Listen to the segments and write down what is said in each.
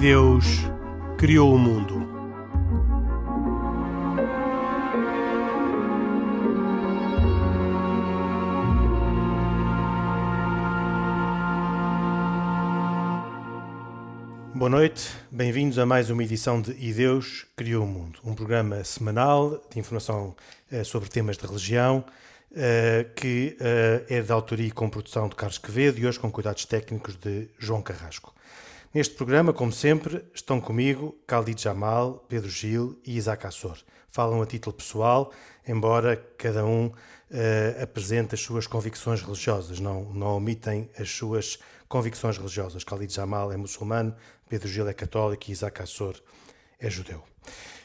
Deus criou o mundo. Boa noite, bem-vindos a mais uma edição de E Deus Criou o Mundo, um programa semanal de informação eh, sobre temas de religião, eh, que eh, é de autoria e com produção de Carlos Quevedo e hoje com cuidados técnicos de João Carrasco. Neste programa, como sempre, estão comigo Khalid Jamal, Pedro Gil e Isaac Assor. Falam a título pessoal, embora cada um uh, apresente as suas convicções religiosas, não, não omitem as suas convicções religiosas. Khalid Jamal é muçulmano, Pedro Gil é católico e Isaac Assor é judeu.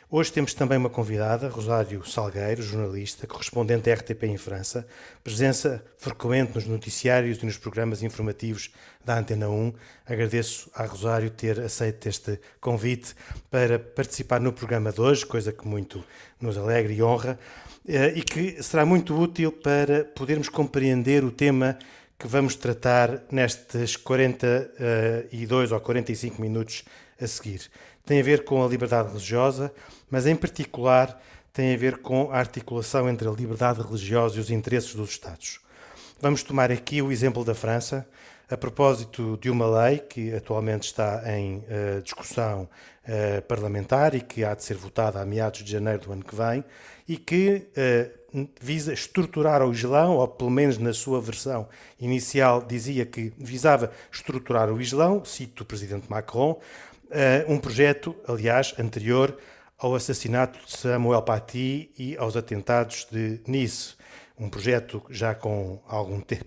Hoje temos também uma convidada, Rosário Salgueiro, jornalista, correspondente à RTP em França, presença frequente nos noticiários e nos programas informativos da Antena 1. Agradeço à Rosário ter aceito este convite para participar no programa de hoje, coisa que muito nos alegra e honra, eh, e que será muito útil para podermos compreender o tema que vamos tratar nestes 42 ou 45 minutos a seguir tem a ver com a liberdade religiosa, mas em particular tem a ver com a articulação entre a liberdade religiosa e os interesses dos Estados. Vamos tomar aqui o exemplo da França, a propósito de uma lei que atualmente está em uh, discussão uh, parlamentar e que há de ser votada a meados de janeiro do ano que vem e que uh, visa estruturar o Islão, ou pelo menos na sua versão inicial dizia que visava estruturar o Islão, cito o presidente Macron, uh, um projeto, aliás, anterior ao assassinato de Samuel Paty e aos atentados de Nice. Um projeto já com algum, te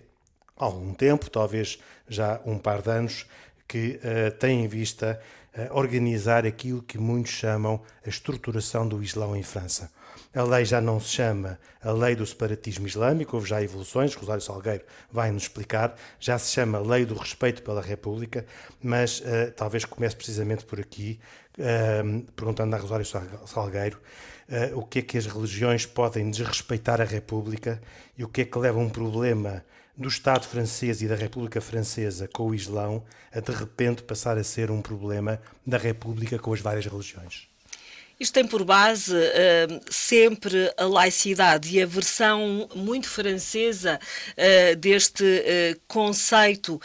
algum tempo, talvez já um par de anos, que uh, tem em vista uh, organizar aquilo que muitos chamam a estruturação do Islão em França. A lei já não se chama a lei do separatismo islâmico, houve já evoluções, Rosário Salgueiro vai nos explicar, já se chama lei do respeito pela República, mas uh, talvez comece precisamente por aqui, uh, perguntando a Rosário Salgueiro uh, o que é que as religiões podem desrespeitar a República e o que é que leva um problema do Estado francês e da República Francesa com o Islão a de repente passar a ser um problema da República com as várias religiões. Isto tem por base uh, sempre a laicidade e a versão muito francesa uh, deste uh, conceito.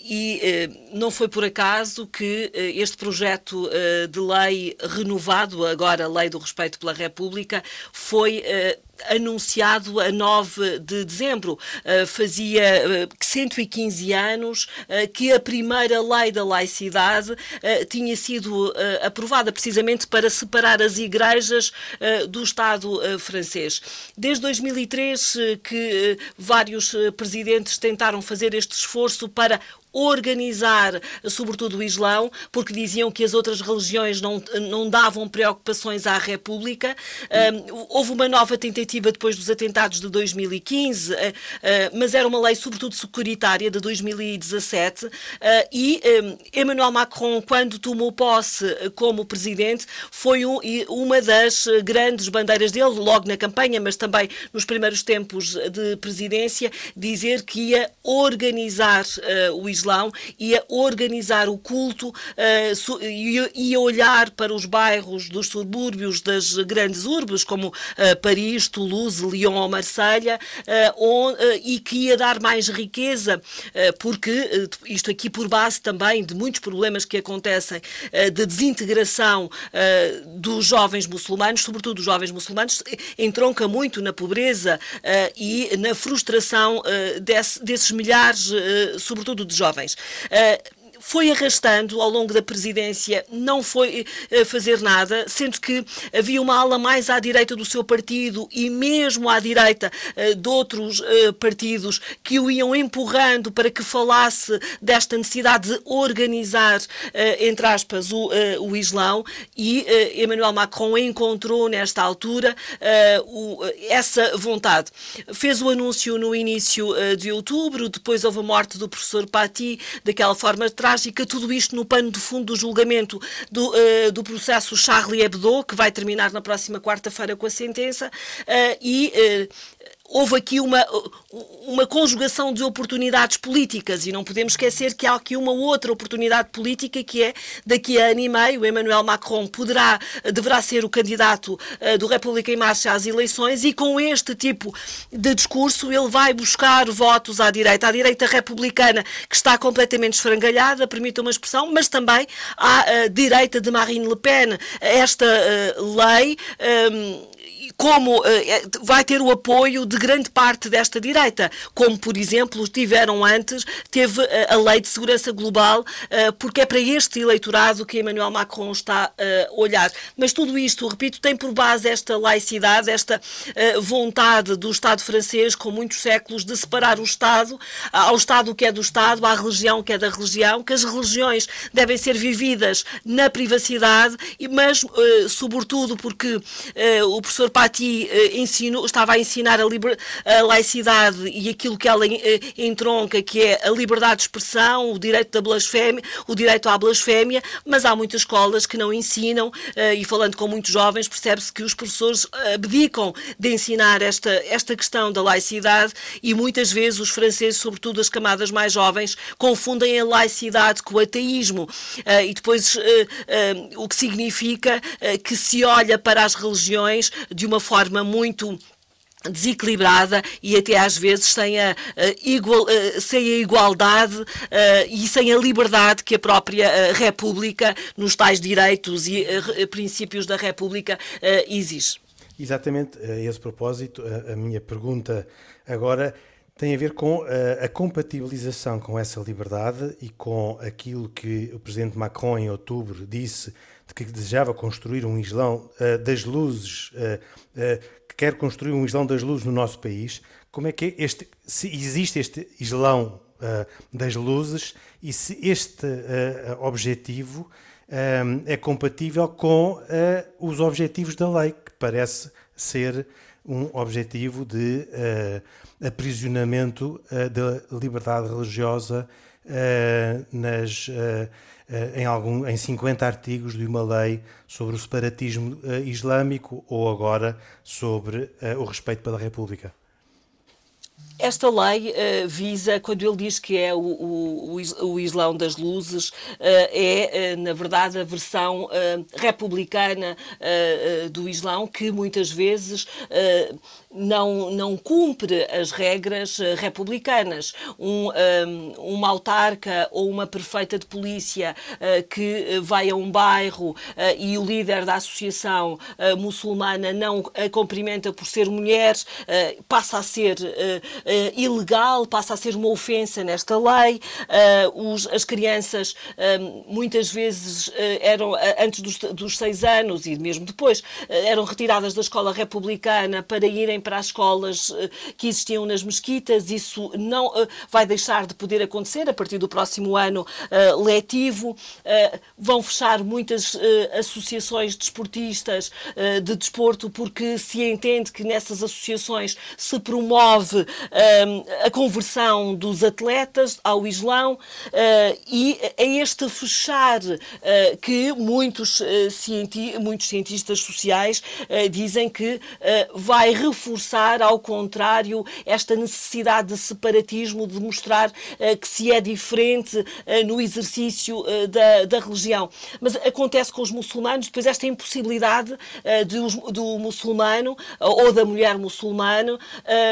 e não foi por acaso que este projeto de lei renovado, agora a Lei do Respeito pela República, foi anunciado a 9 de dezembro. Uh, fazia uh, 115 anos uh, que a primeira lei da laicidade tinha sido aprovada precisamente para separar as igrejas do Estado francês. Desde 2003 que vários presidentes tentaram fazer este esforço para organizar, sobretudo o Islão, porque diziam que as outras religiões não, não davam preocupações à República. Um, houve uma nova tentativa depois dos atentados de 2015, uh, uh, mas era uma lei, sobretudo, securitária de 2017. Uh, e um, Emmanuel Macron, quando tomou posse como presidente, foi um, uma das grandes bandeiras dele, logo na campanha, mas também nos primeiros tempos de presidência, dizer que ia organizar o Islão Islão ia organizar o culto uh, ia olhar para os bairros dos subúrbios das grandes urbes, como uh, Paris, Toulouse, Lyon ou Marselha, uh, e que ia dar mais riqueza, porque isto aqui por base também de muitos problemas que acontecem de desintegração dos jovens muçulmanos, sobretudo dos jovens muçulmanos, entronca muito na pobreza e na frustração desse, desses milhares, sobretudo de jovens jovens. Uh, foi arrastando ao longo da presidência, não foi uh, fazer nada, sendo que havia uma ala mais à direita do seu partido e mesmo à direita uh, de outros uh, partidos que o iam empurrando para que falasse desta necessidade de organizar, entre aspas, o, o Islão e Emmanuel Macron encontrou nesta altura essa vontade. Fez o anúncio no início de outubro, depois houve a morte do professor Paty, daquela forma trágica, tudo isto no pano de fundo do julgamento do, uh, do processo Charlie Hebdo, que vai terminar na próxima quarta-feira com a sentença, uh, e uh, houve aqui uma, uma conjugação de oportunidades políticas e não podemos esquecer que há aqui uma outra oportunidade política que é daqui a ano e meio Emmanuel Macron poderá, deverá ser o candidato uh, do República em Marcha às eleições e com este tipo de discurso ele vai buscar votos à direita, à direita republicana que está completamente esfrangalhada, permita uma expressão, mas também à uh, direita de Marine Le Pen. Esta uh, lei um, como uh, vai ter o apoio de grande parte desta direita, como, por exemplo, tiveram antes, teve uh, a Lei de Segurança Global, porque é para este eleitorado que Emmanuel Macron está a olhar. Mas tudo isto, repito, tem por base esta laicidade, esta vontade do Estado francês, com muitos séculos, de separar o Estado, ao Estado que é do Estado, à religião que é da religião, que as religiões devem ser vividas na privacidade, mas, sobretudo, porque o professor Pai Patti uh, ensinou, estava a ensinar a, liber, a, laicidade e aquilo que ela uh, entronca, que é a liberdade de expressão, o direito da blasfémia, o direito à blasfémia, mas há muitas escolas que não ensinam, uh, e falando com muitos jovens, percebe-se que os professores abdicam de ensinar esta, esta questão da laicidade e muitas vezes os franceses, sobretudo as camadas mais jovens, confundem a laicidade com o ateísmo. E depois o que significa que se olha para as religiões de uma uma forma muito desequilibrada e até às vezes sem a, igual, a, sem a igualdade e sem a liberdade que a própria República, nos tais direitos e princípios da República, exige. Exatamente, a esse propósito, a, minha pergunta agora tem a ver com a, compatibilização com essa liberdade e com aquilo que o presidente Macron, em outubro, disse de que desejava construir um Islão uh, das luzes, uh, uh, que quer construir um Islão das luzes no nosso país. Como é que este, se existe este Islão das luzes e se este objetivo é compatível com os objetivos da lei, que parece ser um objetivo de aprisionamento da liberdade religiosa nas eh, em, algum, em 50 artigos de uma lei sobre o separatismo uh, islâmico ou agora sobre uh, o respeito pela República. Esta lei uh, visa, quando ele diz que é o, o, o Islão das Luzes, uh, é, uh, na verdade, a versão republicana do Islão, que muitas vezes não, não cumpre as regras republicanas. Um, um, uma autarca ou uma prefeita de polícia que vai a um bairro e o líder da associação muçulmana não a cumprimenta por ser mulher, passa a ser uh, ilegal, passa a ser uma ofensa nesta lei. Uh, os, as crianças uh, muitas vezes eram, antes dos, dos, seis anos e mesmo depois, eram retiradas da escola republicana para irem para as escolas que existiam nas mesquitas. Isso não vai deixar de poder acontecer a partir do próximo ano letivo. vão fechar muitas associações desportistas de desporto porque se entende que nessas associações se promove a conversão dos atletas ao Islão eh, e é este fechar eh, que muitos, eh, cienti muitos cientistas sociais dizem que vai reforçar, ao contrário, esta necessidade de separatismo, de mostrar que se é diferente no exercício da, da religião. Mas acontece com os muçulmanos, depois esta impossibilidade do, do muçulmano ou da mulher muçulmana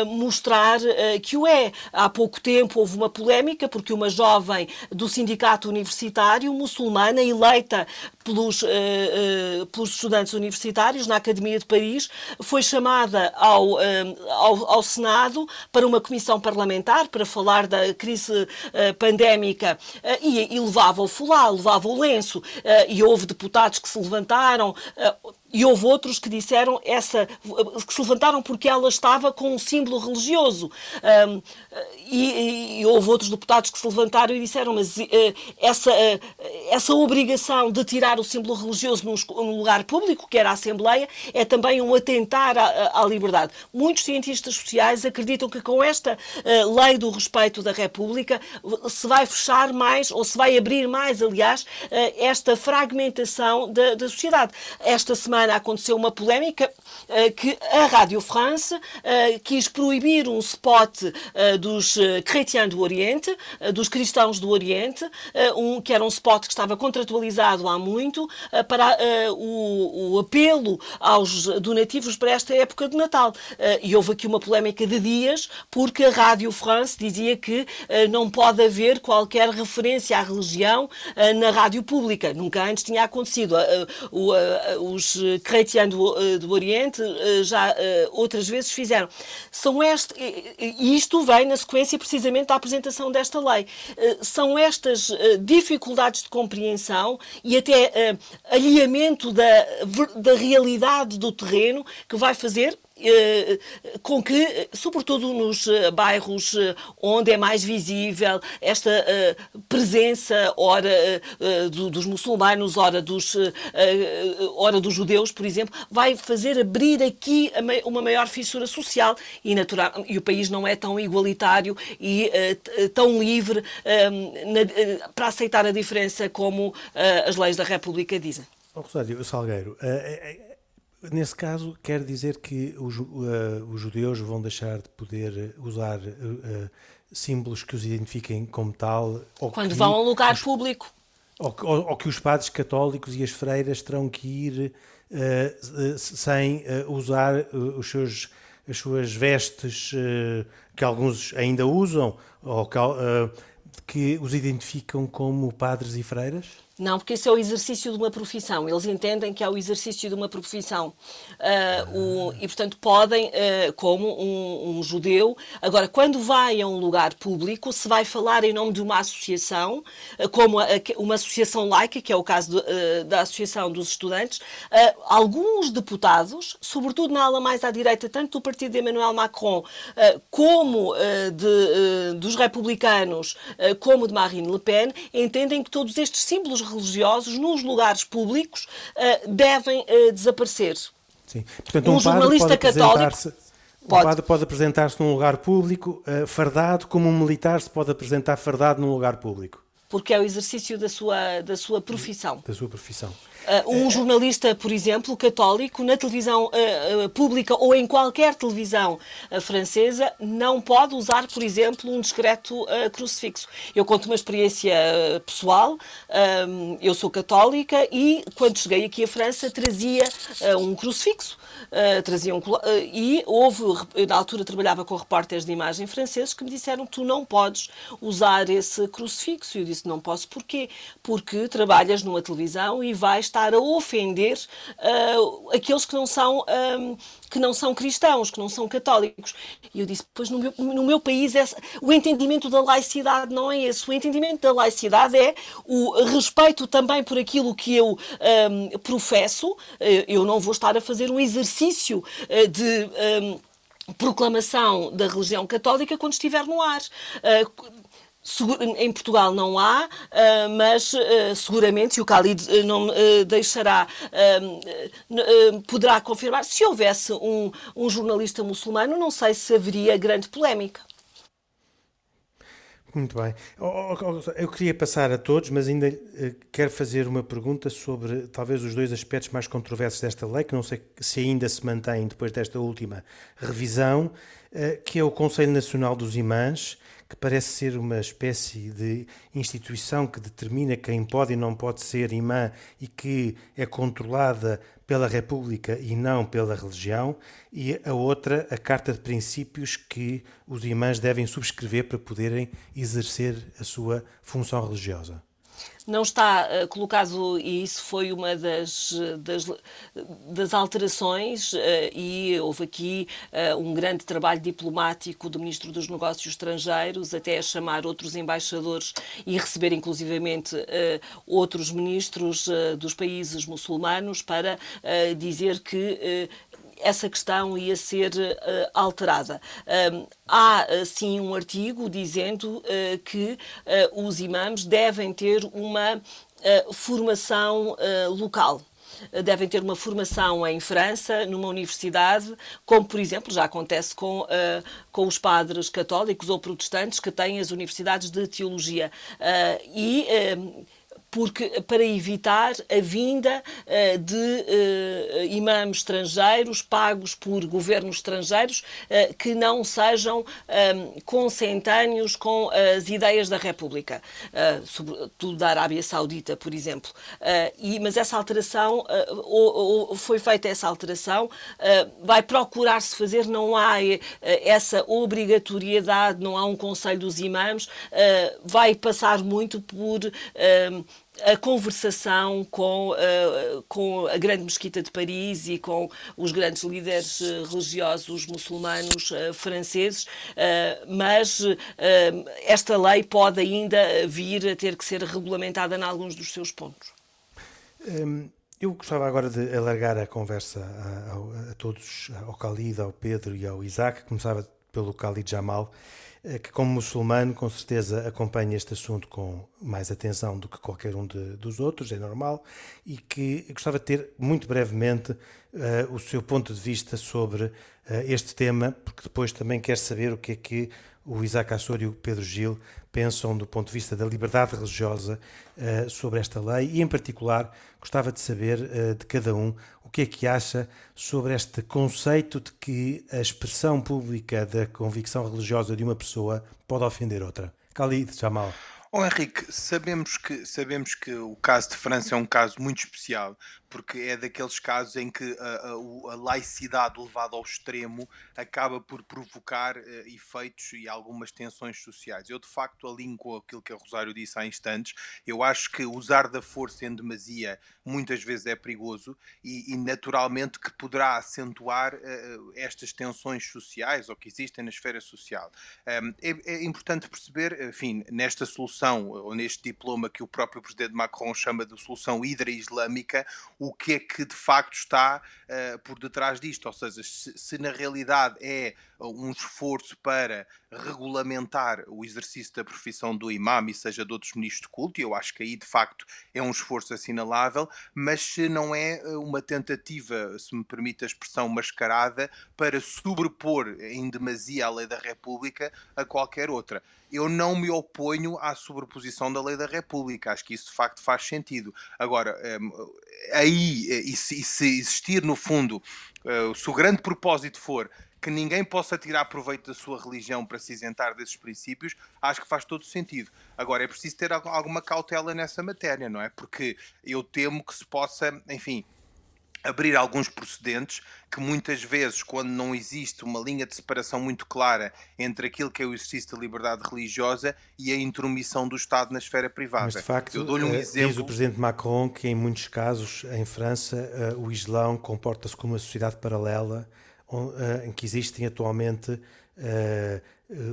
mostrar que o é. Há pouco tempo houve uma polémica porque uma jovem do sindicato universitário muçulmana, eleita pelos, uh, uh, pelos estudantes universitários na Academia de Paris, foi chamada ao, uh, ao, ao, Senado para uma comissão parlamentar para falar da crise pandémica e, e, levava o fulá, levava o lenço e houve deputados que se levantaram e houve outros que disseram essa que se levantaram porque ela estava com um símbolo religioso. Um, e, e, houve outros deputados que se levantaram e disseram mas uh, essa uh, essa obrigação de tirar o símbolo religioso num, num, lugar público que era a Assembleia é também um atentar à, à liberdade. Muitos cientistas sociais acreditam que com esta uh, lei do respeito da República se vai fechar mais ou se vai abrir mais aliás esta fragmentação da, da sociedade. Esta semana semana aconteceu uma polémica uh, que a Rádio France uh, quis proibir um spot uh, dos Chrétiens do Oriente, dos cristãos do Oriente, um, que era um spot que estava contratualizado há muito para o, o, apelo aos donativos para esta época de Natal. e houve aqui uma polémica de dias porque a Rádio France dizia que não pode haver qualquer referência à religião na rádio pública. Nunca antes tinha acontecido. os Chrétiens do, do Oriente já outras vezes fizeram. São este, e isto vem na sequência precisamente da apresentação desta lei. São estas dificuldades de compreensão e até alinhamento da, da realidade do terreno que vai fazer eh, com que, sobretudo nos eh, bairros eh, onde é mais visível esta presença, ora dos muçulmanos, ora dos, ora dos judeus, por exemplo, vai fazer abrir aqui uma maior fissura social e natural. E o país não é tão igualitário e tão livre para aceitar a diferença como as leis da República dizem. Oh, Rosário Salgueiro, Nesse caso, quer dizer que os, uh, os, judeus vão deixar de poder usar uh, símbolos que os identifiquem como tal? Quando vão a um lugar os, público. Ou, ou, ou, que os padres católicos e as freiras terão que ir uh, sem usar os seus, as suas vestes que alguns ainda usam, ou que, que os identificam como padres e freiras? Não, porque isso é o exercício de uma profissão. Eles entendem que é o exercício de uma profissão. Uh, o, e, portanto, podem, uh, como um, um, judeu. Agora, quando vai a um lugar público, se vai falar em nome de uma associação, uh, como a, uma associação laica, que é o caso de, da Associação dos Estudantes, alguns deputados, sobretudo na ala mais à direita, tanto do partido de Emmanuel Macron, como de, dos republicanos, como de Marine Le Pen, entendem que todos estes símbolos religiosos nos lugares públicos uh, devem uh, desaparecer. Sim. Portanto, um, um jornalista católico. Pode. padre pode apresentar-se num lugar público uh, fardado, como um militar se pode apresentar fardado num lugar público. Porque é o exercício da sua, da sua profissão. Da sua profissão. Uh, um jornalista, por exemplo, católico, na televisão uh, uh, pública ou em qualquer televisão francesa, não pode usar, por exemplo, um discreto crucifixo. Eu conto uma experiência pessoal. eu sou católica e, quando cheguei aqui à França, trazia um crucifixo. trazia um, e houve, na altura trabalhava com repórteres de imagem franceses que me disseram tu não podes usar esse crucifixo. E eu disse não posso porquê? Porque trabalhas numa televisão e vais estar a ofender uh, aqueles que não são que não são cristãos, que não são católicos. E eu disse, pois no meu, no meu país é, o entendimento da laicidade não é esse. O entendimento da laicidade é o respeito também por aquilo que eu um, professo. Eh, eu não vou estar a fazer um exercício eh, de um, proclamação da religião católica quando estiver no ar. Uh, em Portugal não há, ah, mas ah, seguramente, e o Khalid ah, não deixará, poderá confirmar, se houvesse um, um jornalista muçulmano, não sei se haveria grande polémica. Muito bem. Eu queria passar a todos, mas ainda quero fazer uma pergunta sobre talvez os dois aspectos mais controversos desta lei, que não sei se ainda se mantém depois desta última revisão, que é o Conselho Nacional dos Imãs que parece ser uma espécie de instituição que determina quem pode e não pode ser imã e que é controlada pela República e não pela religião, e a outra, a Carta de Princípios que os imãs devem subscrever para poderem exercer a sua função religiosa não está uh, colocado, e isso foi uma das, das, das alterações, uh, e houve aqui um grande trabalho diplomático do Ministro dos Negócios Estrangeiros, até chamar outros embaixadores e receber inclusivamente outros ministros dos países muçulmanos para dizer que essa questão ia ser uh, alterada. Um, há, sim, um artigo dizendo uh, que uh, os imãs devem ter uma formação local devem ter uma formação em França, numa universidade, como, por exemplo, já acontece com, uh, com os padres católicos ou protestantes que têm as universidades de teologia. Uh, e. Uh, porque para evitar a vinda de imãs estrangeiros pagos por governos estrangeiros que não sejam consentâneos com as ideias da República, sobretudo da Arábia Saudita, por exemplo. E, mas essa alteração, ou, ou foi feita essa alteração, vai procurar-se fazer, não há essa obrigatoriedade, não há um Conselho dos Imãs, vai passar muito por a conversação com, uh, com a grande mesquita de Paris e com os grandes líderes uh, religiosos muçulmanos uh, franceses, mas esta lei pode ainda vir a ter que ser regulamentada em alguns dos seus pontos. Um, eu gostava agora de alargar a conversa a, a, a todos, ao Khalid, ao Pedro e ao Isaac. Começava pelo Khalid Jamal. Eh, que, como muçulmano, com certeza acompanha este assunto com mais atenção do que qualquer um de, dos outros, é normal, e que gostava de ter, muito brevemente, uh, o seu ponto de vista sobre uh, este tema, porque depois também quer saber o que é que o Isaac Assor e o Pedro Gil pensam do ponto de vista da liberdade religiosa uh, sobre esta lei e, em particular, gostava de saber de cada um que é que acha sobre este conceito de que a expressão pública da convicção religiosa de uma pessoa pode ofender outra. Khalid Jamal. Oh, Henrique, sabemos que, sabemos que o caso de França é um caso muito especial, porque é daqueles casos em que a, a, a laicidade levada ao extremo acaba por provocar uh, efeitos e algumas tensões sociais. Eu, de facto, alinho com aquilo que a Rosário disse há instantes. Eu acho que usar da força em demasia muitas vezes é perigoso e, e naturalmente, que poderá acentuar uh, estas tensões sociais ou que existem na esfera social. Um, é, é importante perceber, enfim, nesta solução ou neste diploma que o próprio presidente Macron chama de solução hidra-islâmica, o que é que de facto está uh, por detrás disto. Ou seja, se, se, na realidade é um esforço para regulamentar o exercício da profissão do imam e seja de outros ministros de culto, e eu acho que aí de facto é um esforço assinalável, mas não é eh, uma tentativa, se me permite a expressão mascarada, para sobrepor em demasia a lei da República a qualquer outra eu não me oponho à sobreposição da lei da República. Acho que isso de facto faz sentido. Agora, ehm, aí, eh, e se, existir no fundo, eh, se o grande propósito for que ninguém possa tirar proveito da sua religião para se isentar desses princípios, acho que faz todo sentido. Agora, é preciso ter alguma cautela nessa matéria, não é? Porque eu temo que se possa, enfim, abrir alguns procedentes que muitas vezes, quando não existe uma linha de separação muito clara entre aquilo que é o exercício da liberdade religiosa e a intromissão do Estado na esfera privada. Mas de facto, Eu dou-lhe um exemplo... Eh, diz o Presidente Macron que em muitos casos, em França, eh, o Islão comporta-se como uma sociedade paralela em que existem atualmente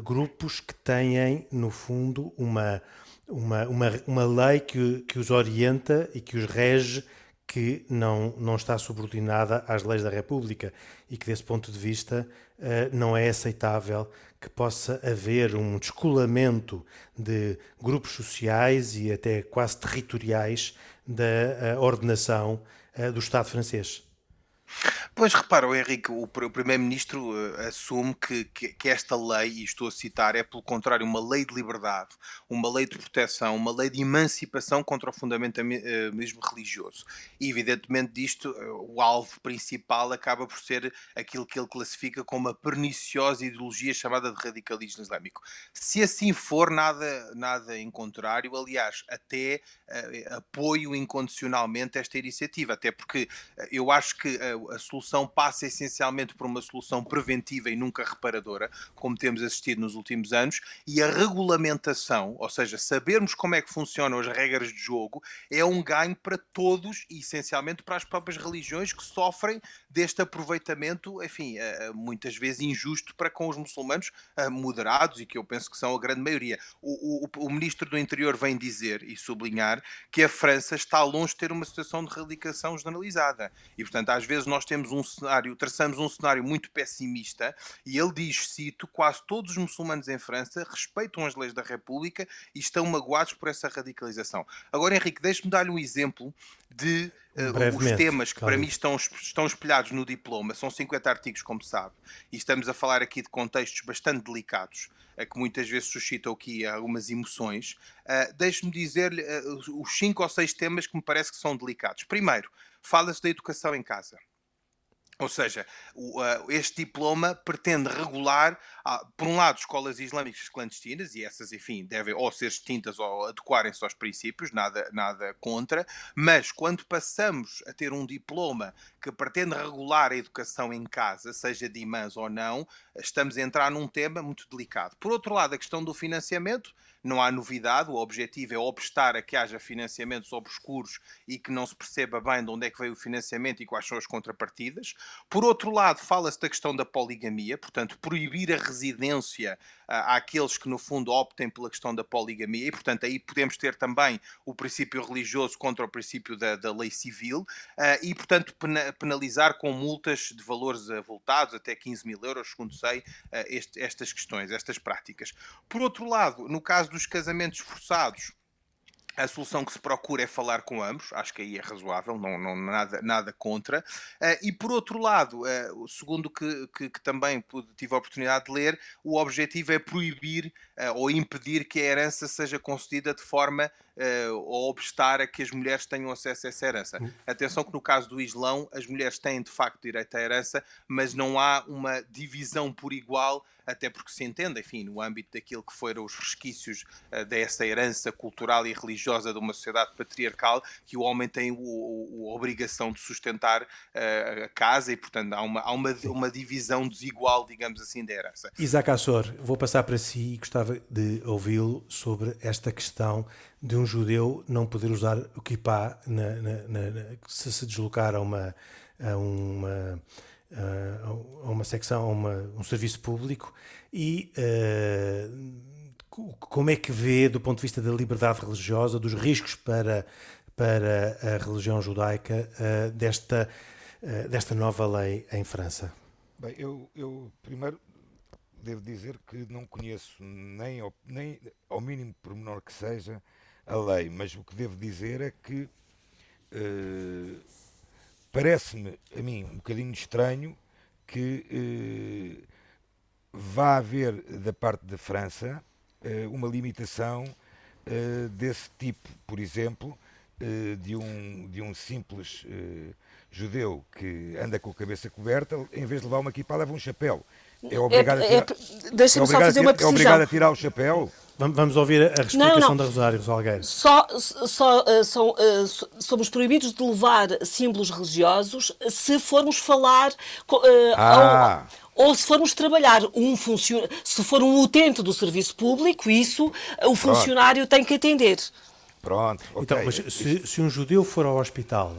grupos que têm, no fundo, uma, uma, uma, uma lei que, que os orienta e que os rege que não, não está subordinada às leis da República e que, desse ponto de vista, eh, não é aceitável que possa haver um descolamento de grupos sociais e até quase territoriais da eh, ordenação eh, do Estado francês. Pois repara, o Henrique, o, Primeiro-Ministro uh, assume que, que, esta lei, e estou a citar, é pelo contrário uma lei de liberdade, uma lei de proteção, uma lei de emancipação contra o fundamentalismo religioso. E evidentemente disto, uh, o alvo principal acaba por ser aquilo que ele classifica como a perniciosa ideologia chamada de radicalismo islâmico. Se assim for, nada, nada em contrário, aliás, até uh, apoio incondicionalmente esta iniciativa, até porque eu acho que a solução passa essencialmente por uma solução preventiva e nunca reparadora, como temos assistido nos últimos anos, e a regulamentação, ou seja, sabermos como é que funcionam as regras de jogo, é um ganho para todos e essencialmente para as próprias religiões que sofrem deste aproveitamento, enfim, eh, eh, muitas vezes injusto para com os muçulmanos eh, moderados e que eu penso que são a grande maioria. O, o, o ministro do Interior vem dizer e sublinhar que a França está longe de ter uma situação de radicação generalizada e, portanto, às vezes nós temos um cenário, traçamos um cenário muito pessimista e ele diz, cito, quase todos os muçulmanos em França respeitam as leis da República e estão magoados por essa radicalização. Agora, Henrique, deixe-me dar-lhe um exemplo de uh, os temas que claro. para mim estão, estão espelhados no diploma. São 50 artigos, como sabe, e estamos a falar aqui de contextos bastante delicados, uh, que muitas vezes suscitam aqui algumas emoções. Uh, Deixe-me dizer-lhe uh, os cinco ou seis temas que me parece que são delicados. Primeiro, fala-se da educação em casa. Ou seja, este diploma pretende regular, ah, por um lado, escolas islâmicas clandestinas, e essas, enfim, devem ou ser extintas ou adequarem-se aos princípios, nada, nada contra, mas quando passamos a ter um diploma que pretende regular a educação em casa, seja de imãs ou não, estamos a entrar num tema muito delicado. Por outro lado, a questão do financiamento, não há novidade, o objetivo é obstar a que haja financiamentos obscuros e que não se perceba bem de onde é que veio o financiamento e quais são as contrapartidas. Por outro lado, fala-se da questão da poligamia, portanto, proibir a residência àqueles que, no fundo, optem pela questão da poligamia, e, portanto, aí podemos ter também o princípio religioso contra o princípio da, da lei civil, e, portanto, penalizar com multas de valores avultados, até 15 mil euros, segundo sei, este, estas questões, estas práticas. Por outro lado, no caso dos casamentos forçados, a solução que se procura é falar com ambos, acho que aí é razoável, não, não nada, nada contra. Uh, e por outro lado, uh, segundo que, que, que, também tive a oportunidade de ler, o objetivo é proibir uh, ou impedir que a herança seja concedida de forma uh, ou obstar a que as mulheres tenham acesso a essa herança. Hum. Atenção que no caso do Islão, as mulheres têm de facto direito à herança, mas não há uma divisão por igual até porque se entende, enfim, no âmbito daquilo que foram os resquícios uh, dessa herança cultural e religiosa de uma sociedade patriarcal, que o homem tem o, o, a obrigação de sustentar uh, a casa e, portanto, há, uma, há uma, uma divisão desigual, digamos assim, da herança. Isaac Assor, vou passar para si e gostava de ouvi-lo sobre esta questão de um judeu não poder usar o kippah na, na, na, se se deslocar a uma, a uma a uma secção, a uma, um serviço público e uh, como é que vê, do ponto de vista da liberdade religiosa, dos riscos para, para a religião judaica uh, desta, uh, desta nova lei em França? Bem, eu, eu primeiro devo dizer que não conheço nem nem ao mínimo pormenor que seja a lei, mas o que devo dizer é que parece-me, a mim, um bocadinho estranho que eh, vá haver da parte da França eh, uma limitação eh, desse tipo, por exemplo, eh, de, um, de um simples eh, judeu que anda com a cabeça coberta, em vez de levar uma equipa, leva um chapéu. É obrigado, é, a, tirar, é, deixa-me só fazer uma precisão. É obrigado a tirar o chapéu? Vamos ouvir a explicação não, não. da Rosário Salgueiro. Só, só uh, são, uh, somos proibidos de levar símbolos religiosos se formos falar uh, ah. ou, ou, se formos trabalhar um funcionário, se for um utente do serviço público, isso o funcionário Pronto. tem que atender. Pronto. Okay. Então, mas se, se um judeu for ao hospital,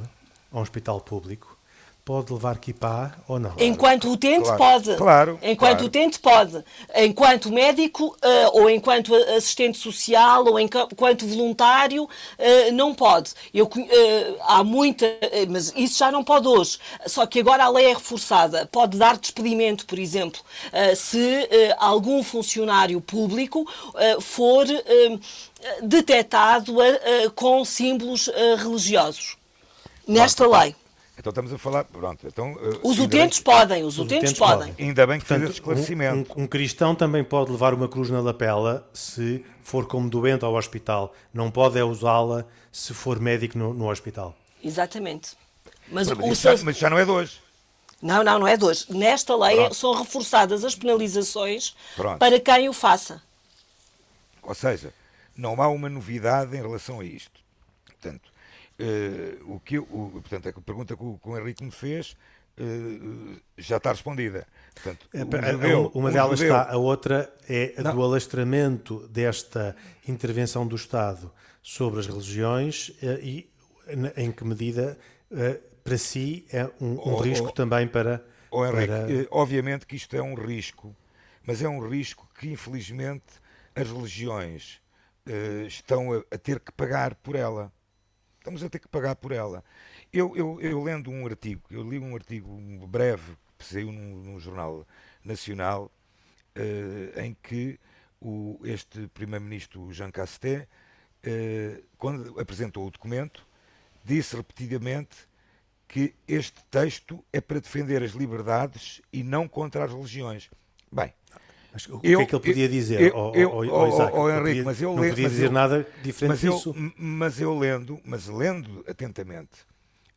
a um hospital público, pode levar kippah ou não? Enquanto utente claro. pode. Claro. Enquanto claro. utente pode. Enquanto médico uh, ou enquanto assistente social ou enquanto voluntário uh, não pode. Eu, uh, há muita, mas isso já não pode hoje. Só que agora a lei é reforçada. Pode dar despedimento, por exemplo, se algum funcionário público for detectado com símbolos religiosos. Nesta lei. Então estamos a falar, pronto. Então, eh, os utentes bem, podem, os, utentes, podem. podem. Ainda bem que Portanto, fez esse esclarecimento. Um, um, um, cristão também pode levar uma cruz na lapela se for como doente ao hospital. Não pode é usá-la se for médico no, no hospital. Exatamente. Mas, mas, o já, mas já não é de hoje. Não, não, não é de hoje. Nesta lei Pronto. são reforçadas as penalizações Pronto. para quem o faça. Ou seja, não há uma novidade em relação a isto. Portanto, Uh, o que o, portanto, a pergunta que o, que o Henrique me fez uh, já está respondida. Portanto, judeu, uma delas judeu... está, a outra é a do alastramento desta intervenção do Estado sobre as religiões uh, e em que medida para si é um, um oh, risco oh, também para. Oh, Henrique, para... obviamente que isto é um risco, mas é um risco que infelizmente as religiões estão a, a ter que pagar por ela estamos a ter que pagar por ela. Eu, eu, eu lendo um artigo, eu li um artigo breve que saiu num, num jornal nacional, uh, em que o, este primeiro-ministro Jean Castex, uh, quando apresentou o documento, disse repetidamente que este texto é para defender as liberdades e não contra as religiões. Bem, mas o eu, que é que ele podia dizer eu, ao, ao, ao Isaac? Ao Henrique, podia, mas eu não podia dizer eu, nada diferente mas disso. Eu, mas eu lendo, mas lendo atentamente,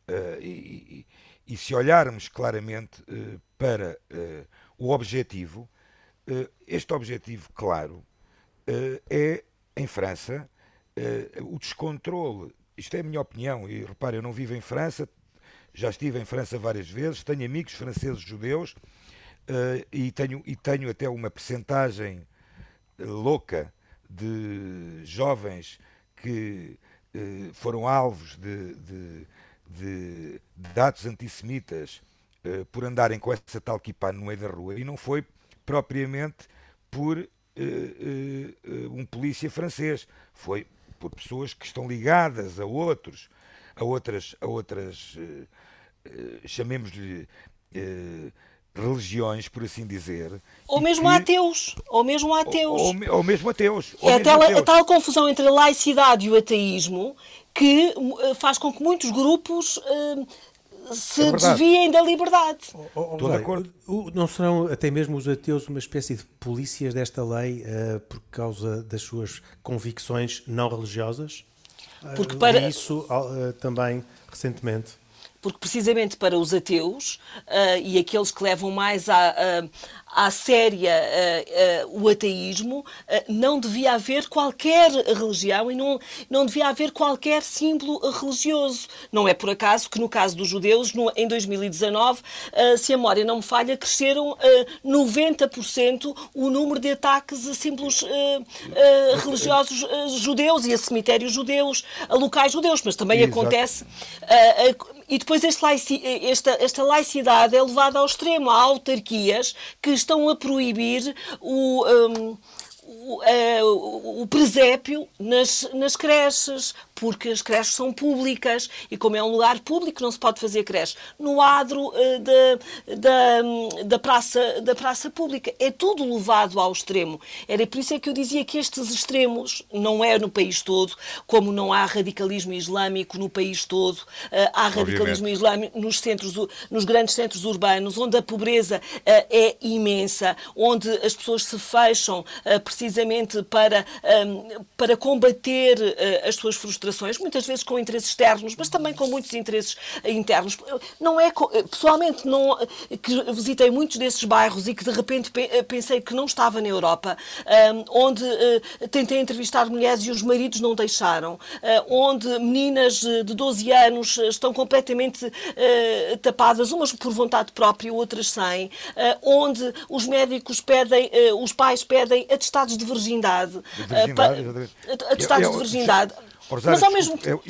uh, e, e, e, se olharmos claramente uh, para uh, o objetivo, este objetivo, claro, é, em França, o descontrole. Isto é a minha opinião, e repare, eu não vivo em França, já estive em França várias vezes, tenho amigos franceses judeus uh, e, tenho, e tenho até uma percentagem louca de jovens que uh, foram alvos de, de, de, antissemitas uh, por andarem com essa tal kippah no meio da rua. E não foi propriamente por um polícia francês, foi por pessoas que estão ligadas a outros, a outras, a outras chamemos-lhe religiões, por assim dizer. Ou mesmo que... ateus. Ou mesmo ateus. Ou, ou, ou mesmo ateus. Ou é mesmo a, tal, ateus. a tal confusão entre a laicidade e o ateísmo que eh, faz com que muitos grupos uh, se é desviem da liberdade. Oh, oh, Estou de acordo. Não serão até mesmo os ateus uma espécie de polícias desta lei uh, por causa das suas convicções não religiosas? Porque para... isso uh, também recentemente porque precisamente para os ateus uh, e aqueles que levam mais à, uh, à séria uh, o ateísmo, não devia haver qualquer religião e não, não devia haver qualquer símbolo religioso. Não é por acaso que, no caso dos judeus, no, em 2019, se a memória não me falha, cresceram 90% o número de ataques a símbolos religiosos judeus e a cemitérios judeus, a locais judeus, mas também Exato. acontece e depois laici, esta, esta laicidade é levada ao extremo. Há autarquias que estão a proibir o. Um, o, uh, o presépio nas, nas creches, porque as creches são públicas e como é um lugar público não se pode fazer creche. No adro uh, da, da, praça, da praça pública. É tudo levado ao extremo. Era por isso é que eu dizia que estes extremos não é no país todo, como não há radicalismo islâmico no país todo, uh, há radicalismo Obviamente. islâmico nos, centros, nos grandes centros urbanos, onde a pobreza uh, é imensa, onde as pessoas se fecham precisamente para, um, para combater as suas frustrações frustrações, muitas vezes com interesses externos, mas também com muitos interesses internos. Não é pessoalmente não que visitei muitos desses bairros e que de repente pensei que não estava na Europa, onde eh, tentei entrevistar mulheres e os maridos não deixaram, eh, onde meninas de 12 anos estão completamente eh, tapadas, umas por vontade própria, outras sem, onde os médicos pedem, os pais pedem atestados de virgindade, de virgindade atestados de virgindade. Mas ao mesmo tempo.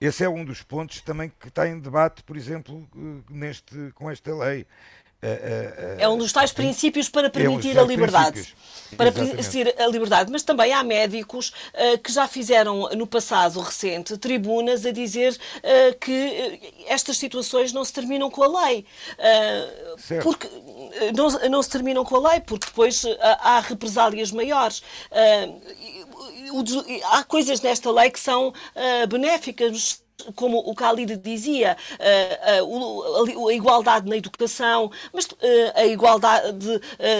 esse é um dos pontos também que está em debate, por exemplo, eh, neste, com esta lei. Eh, eh, é um dos tais princípios para permitir é um a liberdade. Para permitir a liberdade. Mas também há médicos uh, que já fizeram no passado recente tribunas a dizer uh, que estas situações não se terminam com a lei. Uh, porque não, não, se terminam com a lei, porque depois há represálias maiores há coisas nesta lei que são uh, benéficas como o Khalid dizia, a, a, a, igualdade na educação, mas a igualdade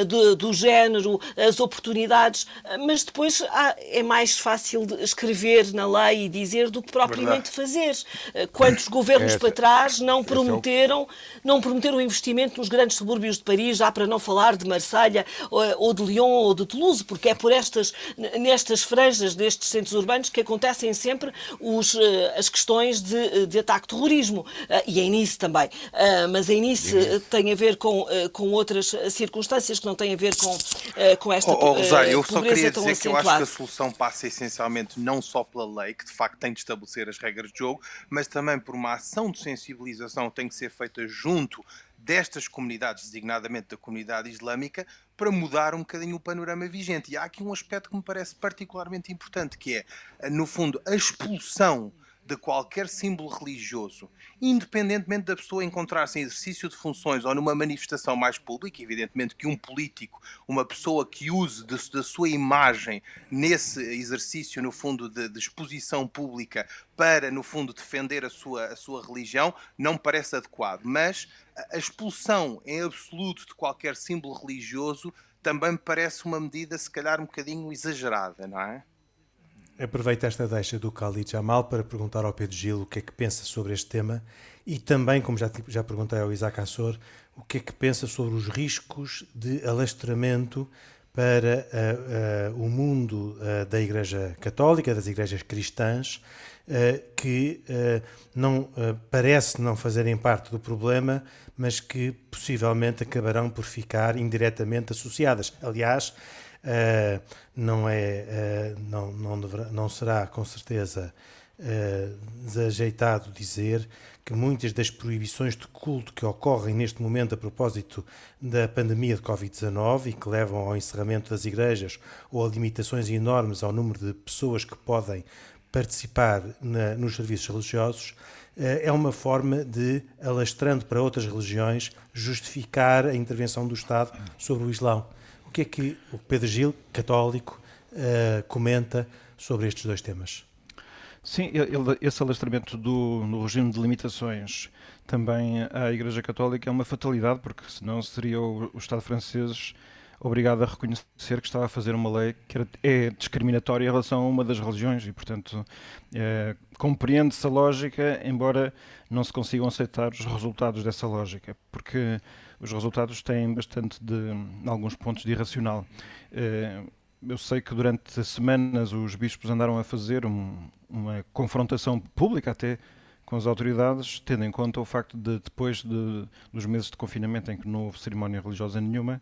de, do género, as oportunidades, mas depois há, é mais fácil escrever na lei e dizer do que propriamente Verdade. fazer. Quantos governos é, para trás não prometeram, não prometeram investimento nos grandes subúrbios de Paris, já para não falar de Marselha ou de Lyon ou de Toulouse, porque é por estas, nestas franjas destes centros urbanos que acontecem sempre os, as questões questões de, de ataque terrorismo uh, e a Enice também. Uh, mas a Enice uh, tem a ver com, com outras circunstâncias que não têm a ver com, com esta oh, oh, Rosário, eu só queria dizer que eu acho que a solução passa essencialmente não só pela lei, que de facto tem de estabelecer as regras de jogo, mas também por uma ação de sensibilização que tem que ser feita junto destas comunidades, designadamente da comunidade islâmica, para mudar um bocadinho o panorama vigente. E há aqui um aspecto que me parece particularmente importante, que é, no fundo, a expulsão de qualquer símbolo religioso, independentemente da pessoa encontrar-se em exercício de funções ou numa manifestação mais pública, evidentemente que um político, uma pessoa que use de, da sua imagem nesse exercício, no fundo, de, de, exposição pública para, no fundo, defender a sua, a sua religião, não parece adequado. Mas a expulsão em absoluto de qualquer símbolo religioso também me parece uma medida, se calhar, um bocadinho exagerada, não é? Aproveito esta deixa do Khalid Jamal para perguntar ao Pedro Gil o que é que pensa sobre este tema e também, como já, já perguntei ao Isaac Assor, o que é que pensa sobre os riscos de alastramento para uh, uh, o mundo uh, da Igreja Católica, das igrejas cristãs, que não parece não fazerem parte do problema, mas que possivelmente acabarão por ficar indiretamente associadas. Aliás, Uh, não, é, uh, não, não, deverá, não será com certeza uh, desajeitado dizer que muitas das proibições de culto que ocorrem neste momento a propósito da pandemia de Covid-19 e que levam ao encerramento das igrejas ou a limitações enormes ao número de pessoas que podem participar na, nos serviços religiosos, é uma forma de, alastrando para outras religiões, justificar a intervenção do Estado sobre o Islão que é que o Pedro Gil, católico, uh, comenta sobre estes dois temas? Sim, ele, esse alastramento do, no regime de limitações também à Igreja Católica é uma fatalidade, porque senão seria o, o Estado francês obrigado a reconhecer que estava a fazer uma lei que era, é discriminatória em relação a uma das religiões e, portanto, é, compreende-se a lógica, embora não se consigam aceitar os resultados dessa lógica, porque os resultados têm bastante de, alguns pontos de irracional. É, eu sei que durante semanas os bispos andaram a fazer um, uma confrontação pública até com as autoridades, tendo em conta o facto de depois de, dos meses de confinamento em que não houve cerimónia religiosa nenhuma,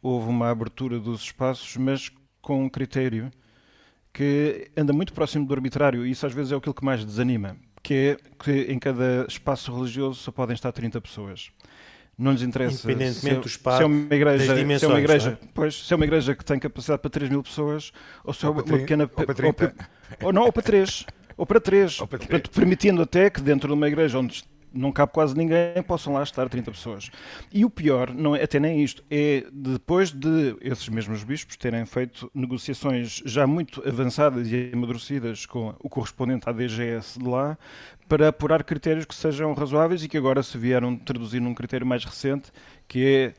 houve uma abertura dos espaços, mas com um critério que anda muito próximo do arbitrário, e isso às vezes é aquilo que mais desanima, que é que em cada espaço religioso só podem estar 30 pessoas. Não lhes interessa Independentemente se, é do espaço, se é uma igreja, se é uma igreja, é? pois, se é uma igreja que tem capacidade para 3 mil pessoas, ou se é uma pequena ou para 30. Ou, ou não, ou para 3. Ou para 3. Ou para 3. Portanto, permitindo até que dentro de uma igreja onde não cabe quase ninguém, possam lá estar 30 pessoas. E o pior, não é, até nem isto, é depois de esses mesmos bispos terem feito negociações já muito avançadas e amadurecidas com o correspondente à DGS de lá, para apurar critérios que sejam razoáveis e que agora se vieram traduzir num critério mais recente, que é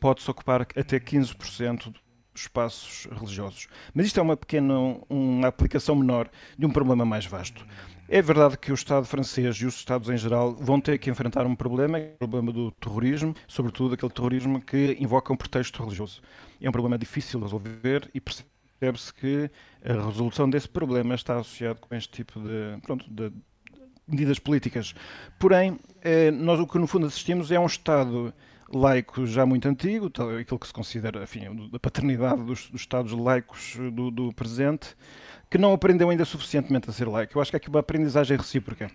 pode-se ocupar até 15% espaços religiosos. Mas isto é uma pequena uma aplicação menor de um problema mais vasto. É verdade que o Estado francês e os Estados em geral vão ter que enfrentar um problema, é o problema do terrorismo, sobretudo aquele terrorismo que invoca um pretexto religioso. É um problema difícil de resolver e percebe-se que a resolução desse problema está associado com este tipo de, pronto, de medidas políticas. Porém, eh, nós o que no fundo assistimos é um Estado laico já muito antigo, aquilo que se considera enfim, a paternidade dos, dos Estados laicos do, do presente, que não aprendeu ainda suficientemente a ser laico. Eu acho que há aqui uma aprendizagem recíproca.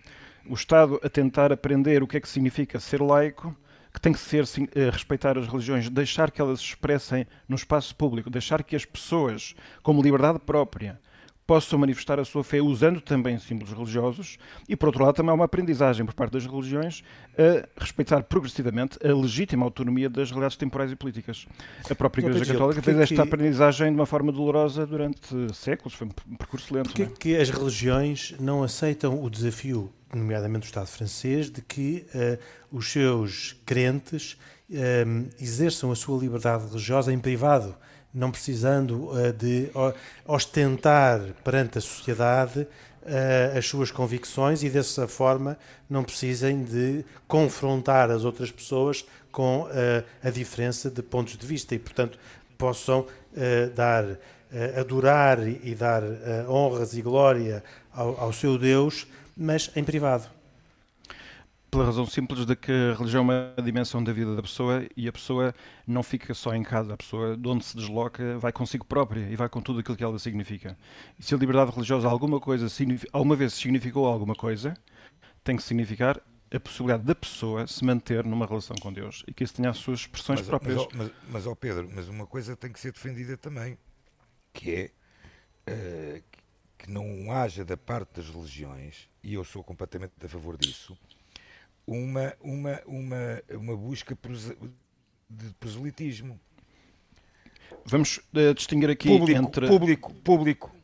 O Estado a tentar aprender o que é que significa ser laico, que tem que ser eh, respeitar as religiões, deixar que elas se expressem no espaço público, deixar que as pessoas, como liberdade própria, possam manifestar a sua fé usando também símbolos religiosos e, por outro lado, também há uma aprendizagem por parte das religiões a respeitar progressivamente a legítima autonomia das realidades temporais e políticas. A própria Igreja Católica fez esta que... aprendizagem de uma forma dolorosa durante séculos, foi um percurso lento. Porquê é? que as religiões não aceitam o desafio, nomeadamente do Estado francês, de que uh, os seus crentes uh, exerçam a sua liberdade religiosa em privado? Não precisando uh, de ostentar perante a sociedade uh, as suas convicções e dessa forma não precisem de confrontar as outras pessoas com uh, a diferença de pontos de vista e, portanto, possam dar, adorar e dar honras e glória ao, ao seu Deus, mas em privado pela razão simples de que a religião é uma dimensão da vida da pessoa e a pessoa não fica só em casa. A pessoa, de onde se desloca, vai consigo própria e vai com tudo aquilo que ela significa. E se a liberdade religiosa alguma coisa, alguma vez significou alguma coisa, tem que significar a possibilidade da pessoa se manter numa relação com Deus e que isso tenha as suas expressões mas, próprias. Mas, mas, mas, Pedro, mas uma coisa tem que ser defendida também, que é uh, que não haja da parte das religiões, e eu sou completamente a favor disso, uma, uma, uma, uma busca de proselitismo. Vamos uh, distinguir aqui público, entre. Público, público.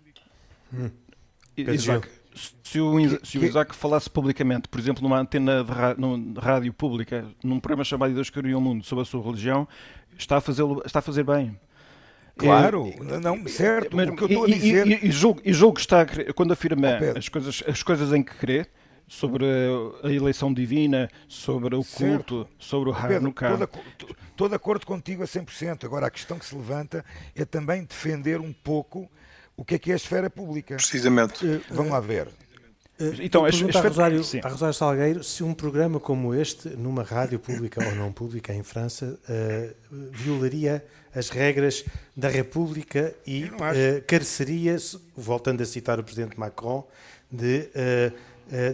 Hum. Isaac, se o, se o Isaac falasse publicamente, por exemplo, numa antena de, rádio pública, num programa chamado Deus Criou o Mundo sobre a sua religião, está a, fazer, está a fazer bem. Claro, é, não, certo, mas, o que eu estou a dizer... E, e, julgo, e julgo que está, quando afirma oh, as, coisas, as coisas em que crê, sobre a eleição divina, sobre o culto, certo. sobre o Hanukkah. Estou de acordo contigo a 100%. Agora, a questão que se levanta é também defender um pouco o que é que é a esfera pública. Precisamente. Uh, vamos lá ver. Uh, então, a, esfera... a, Rosário, a Rosário Salgueiro se um programa como este, numa rádio pública ou não pública em França, uh, violaria as regras da República e uh, careceria, voltando a citar o presidente Macron, de, uh,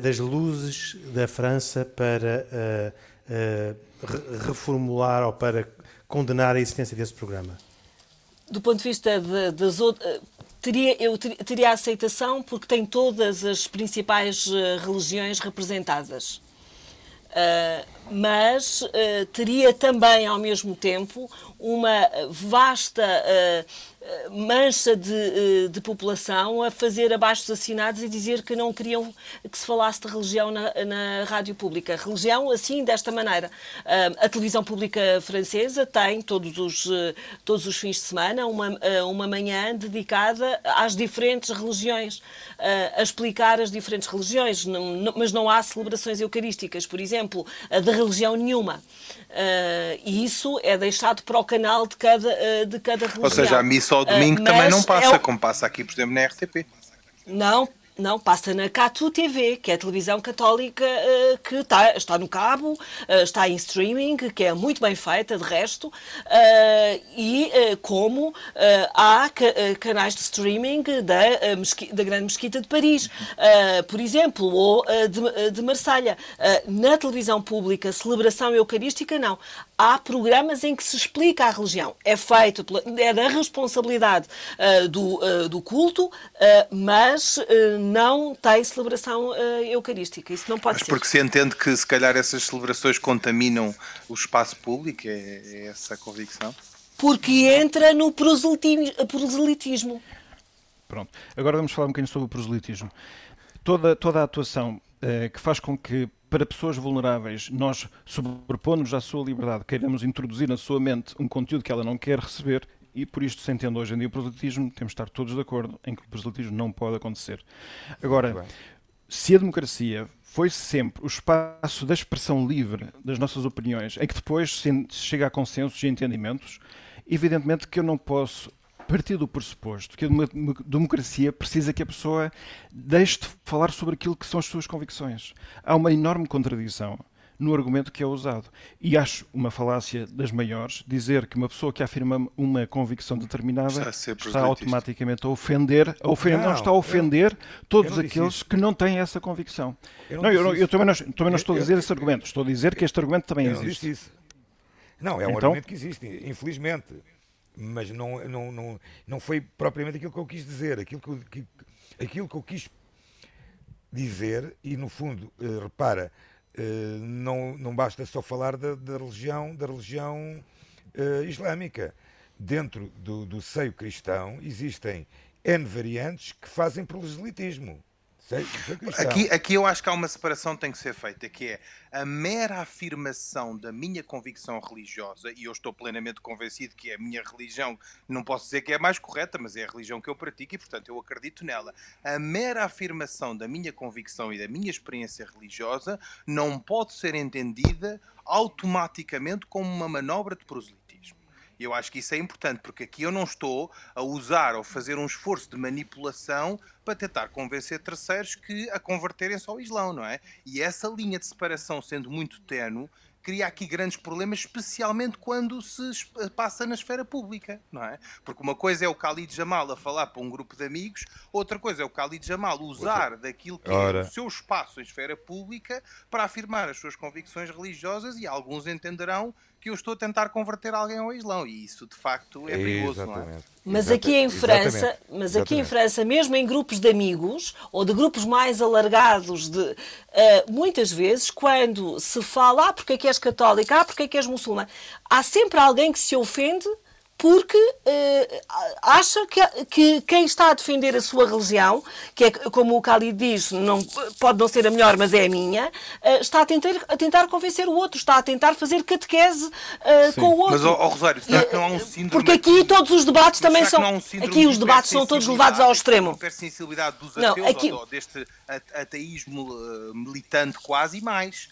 das luzes da França para reformular ou para condenar a existência desse programa? Do ponto de vista das outras teria, eu teria aceitação porque tem todas as principais religiões representadas. Uh, mas uh, teria também, ao mesmo tempo, uma vasta mancha de, eh, de, população a fazer abaixo assinados e dizer que não queriam que se falasse de religião na, na rádio pública. Religião, assim, desta maneira. A televisão pública francesa tem, todos os, todos os fins de semana, uma, uma manhã dedicada às diferentes religiões, a explicar as diferentes religiões, mas não há celebrações eucarísticas, por exemplo, de religião nenhuma. Uh, e isso é deixado para o canal de cada, uh, de cada religião. Ou seja, a missa ao domingo uh, também não passa, é o... como passa aqui, por exemplo, na RTP. Não, não, passa na Catu TV, que é a televisão católica uh, que está, está no cabo, uh, está em streaming, que é muito bem feita, de resto, uh, e como há ca canais de streaming da, da Grande Mesquita de Paris, por exemplo, ou de, de Marselha. na televisão pública, celebração eucarística, não há programas em que se explica a religião. É feito, é da responsabilidade uh, do, uh, do culto, uh, mas não tem celebração eucarística. Isso não pode mas ser. Porque se entende que se calhar essas celebrações contaminam o espaço público, é, é essa a convicção? Porque entra no proselitismo. Pronto. Agora vamos falar um bocadinho sobre o proselitismo. Toda, toda a atuação que faz com que para pessoas vulneráveis, nós sobrepondo-nos à sua liberdade, queiramos introduzir na sua mente um conteúdo que ela não quer receber, e por isto se entende hoje em dia o proselitismo, temos de estar todos de acordo em que o proselitismo não pode acontecer. Agora, se a democracia foi sempre o espaço da expressão livre das nossas opiniões, em que depois se chega a consensos e entendimentos, evidentemente que eu não posso partir do pressuposto que a democracia precisa que a pessoa deixe de falar sobre aquilo que são as suas convicções. Há uma enorme contradição no argumento que é usado. E acho uma falácia das maiores dizer que uma pessoa que afirma uma convicção determinada está, está automaticamente a ofender, a ofender não, não, está a ofender eu, todos eu aqueles que não têm essa convicção. Eu, não, eu, eu também, não, também não estou a dizer esse argumento, estou a dizer que este argumento também existe. Não, é um então, argumento que existe, infelizmente mas não, não, não, não foi propriamente aquilo que eu quis dizer. Aquilo que eu, que, aquilo que eu quis dizer, e no fundo, uh, repara, uh, não, não basta só falar da, da religião, da religião uh, islâmica. Dentro do, do seio cristão existem N variantes que fazem proselitismo. Aqui, aqui eu acho que há uma separação que tem que ser feita, que é a mera afirmação da minha convicção religiosa, e eu estou plenamente convencido que é a minha religião, não posso dizer que é a mais correta, mas é a religião que eu pratico e, portanto, eu acredito nela. A mera afirmação da minha convicção e da minha experiência religiosa não pode ser entendida automaticamente como uma manobra de proselitismo. E eu acho que isso é importante, porque aqui eu não estou a usar ou fazer um esforço de manipulação para tentar convencer terceiros que a converterem-se ao Islão, não é? E essa linha de separação sendo muito tenue, cria aqui grandes problemas, especialmente quando se passa na esfera pública, não é? Porque uma coisa é o Khalid Jamal a falar para um grupo de amigos, outra coisa é o Khalid Jamal usar daquilo que Ora. é o seu espaço em esfera pública para afirmar as suas convicções religiosas e alguns entenderão que eu estou a tentar converter alguém ao Islão. E isso, de facto, é perigoso, Exatamente. não é? Mas aqui em França, mas aqui em França, mesmo em grupos de amigos ou de grupos mais alargados, de, uh, muitas vezes, quando se fala, ah, porque é que és católica, ah, porque é que és muçulmana, há sempre alguém que se ofende porque uh, acha que, que, quem está a defender a sua religião, que é como o Khalid diz, não, pode não ser a melhor, mas é a minha, uh, está a tentar, a tentar convencer o outro, está a tentar fazer catequese uh, com o outro. Mas, ó, Rosário, será que não há um síndrome... Porque aqui todos os debates também são... Um aqui os debates são todos levados ao extremo. sensibilidade dos ateus, não, aqui... ou deste ateísmo militante quase, e mais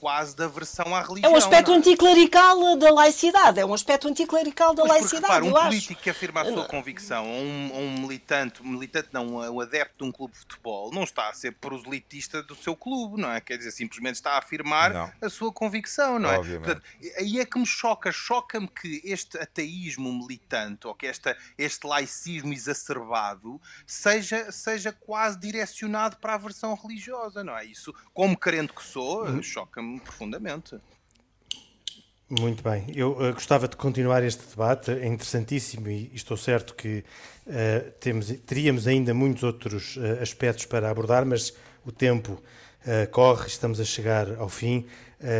quase da versão à religião. É um aspecto não? anticlerical da laicidade, é um aspecto anticlerical da laicidade, repara, um eu político acho. que afirma a sua convicção, ou um, um, militante, um militante não, um adepto de um clube de futebol, não está a ser proselitista do seu clube, não é? Quer dizer, simplesmente está a afirmar não. a sua convicção, não é? Portanto, aí é que me choca, choca-me que este ateísmo militante, ou que esta, este laicismo exacerbado, seja, seja quase direcionado para a versão religiosa, não é? Isso, como crente que sou, uhum choca-me profundamente. Muito bem. Eu uh, gostava de continuar este debate, é interessantíssimo e estou certo que uh, temos, teríamos ainda muitos outros uh, aspectos para abordar, mas o tempo corre, estamos a chegar ao fim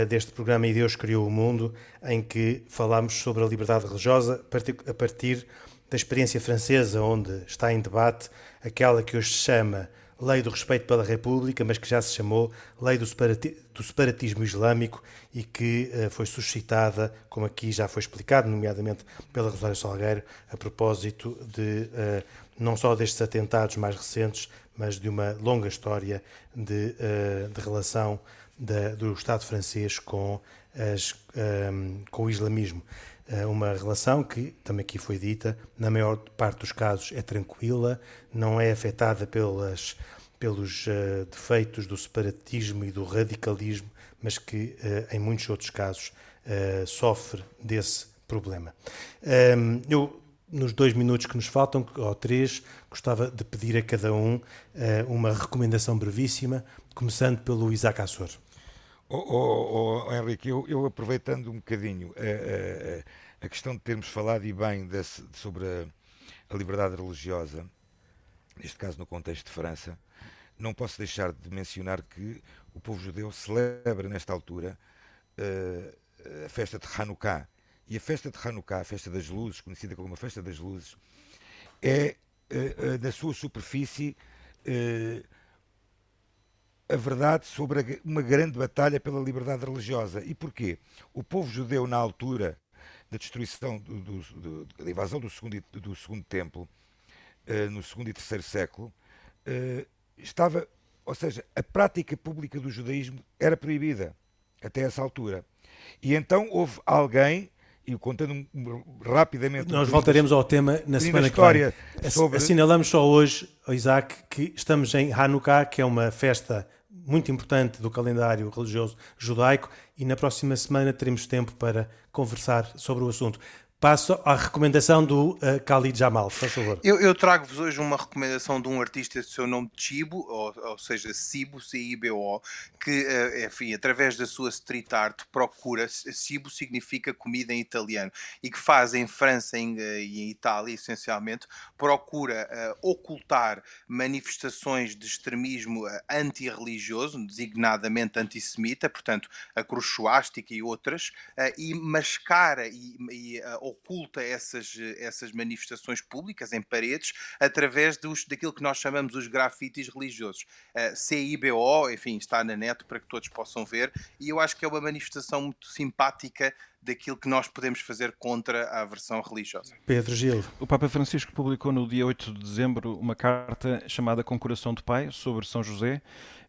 deste programa E Deus Criou o Mundo, em que falámos sobre a liberdade religiosa a partir da experiência francesa, onde está em debate aquela que hoje se chama Lei do Respeito pela República, mas que já se chamou Lei do, separati do Separatismo Islâmico e que uh, foi suscitada, como aqui já foi explicado, nomeadamente pela Rosário Salgueiro, a propósito de uh, não só destes atentados mais recentes, mas de uma longa história de, uh, de relação da, do Estado francês com, as, um, com o islamismo. Eh, uma relação que, também aqui foi dita, na maior parte dos casos é tranquila, não é afetada pelas, pelos uh, defeitos do separatismo e do radicalismo, mas que, uh, em muitos outros casos, uh, sofre desse problema. Um, ehm, eu, nos dois minutos que nos faltam, ou três, gostava de pedir a cada um uma recomendação brevíssima, começando pelo Isaac Assor. Oh, oh, oh, Henrique, eu, eu, aproveitando um bocadinho a, a, a, questão de termos falado e bem desse, sobre a, a, liberdade religiosa, neste caso no contexto de França, não posso deixar de mencionar que o povo judeu celebra nesta altura uh, a festa de Hanukkah. E a festa de Hanukkah, a festa das luzes, conhecida como a festa das luzes, é, uh, uh, na sua superfície, a verdade sobre uma grande batalha pela liberdade religiosa. E porquê? O povo judeu, na altura da destruição, do, do, do, da invasão do segundo, do segundo templo, uh, no segundo e terceiro século, uh, estava, ou seja, a prática pública do judaísmo era proibida até essa altura. E então houve alguém e contando rapidamente. Nós voltaremos ao tema na semana que vem. Sobre... Assinalamos só hoje, Isaac, que estamos em Hanukkah, que é uma festa muito importante do calendário religioso judaico e na próxima semana teremos tempo para conversar sobre o assunto. Passo à recomendação do uh, Khalid Jamal, por favor. Eu, eu trago-vos hoje uma recomendação de um artista de seu nome Chibo, ou, ou seja, Cibo, C-I-B-O, que, uh, enfim, através da sua street art procura, Cibo significa comida em italiano, e que faz em França e em, em Itália, essencialmente, procura uh, ocultar manifestações de extremismo antirreligioso, designadamente antissemita, portanto, a cruz e outras, e mascara e, e oculta essas, essas manifestações públicas em paredes através dos, daquilo que nós chamamos os grafites religiosos. Uh, CIBO, enfim, está na net para que todos possam ver, e eu acho que é uma manifestação muito simpática daquilo que nós podemos fazer contra a aversão religiosa. Pedro Gil. O Papa Francisco publicou no dia 8 de dezembro uma carta chamada Com Coração do Pai sobre São José,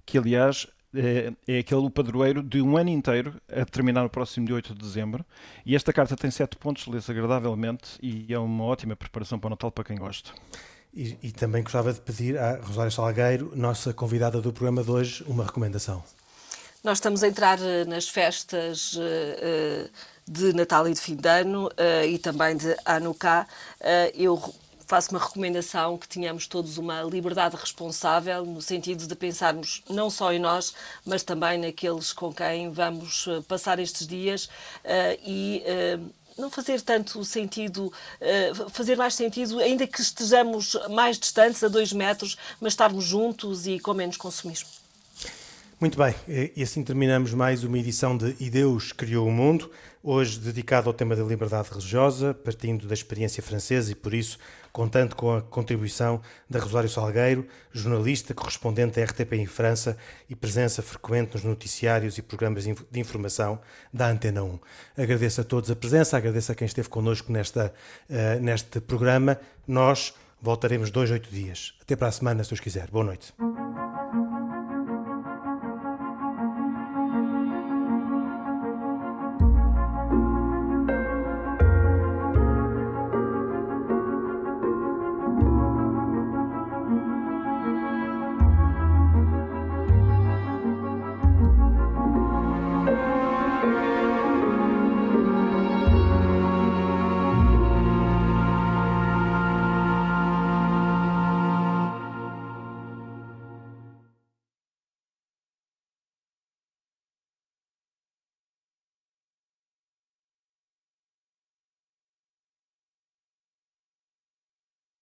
que aliás é, é aquele padroeiro de um ano inteiro, a terminar no próximo dia 8 de dezembro. E esta carta tem sete pontos, lê-se agradavelmente e é uma ótima preparação para o Natal para quem gosta. E, e, também gostava de pedir à Rosário Salgueiro, nossa convidada do programa de hoje, uma recomendação. Nós estamos a entrar eh, nas festas uh, de Natal e de fim de ano e também de Hanukkah. Eu faço uma recomendação que tenhamos todos uma liberdade responsável, no sentido de pensarmos não só em nós, mas também naqueles com quem vamos uh, passar estes dias uh, e não fazer tanto sentido, fazer mais sentido, ainda que estejamos mais distantes, a dois metros, mas estarmos juntos e com menos consumismo. Muito bem, e assim terminamos mais uma edição de E Deus Criou o Mundo, hoje dedicado ao tema da liberdade religiosa, partindo da experiência francesa e, por isso, contando com a contribuição da Rosário Salgueiro, jornalista correspondente à RTP em França e presença frequente nos noticiários e programas de informação da Antena 1. Agradeço a todos a presença, agradeço a quem esteve connosco nesta, uh, neste programa. Nós voltaremos dois, oito dias. Até para a semana, se Deus quiser. Boa noite.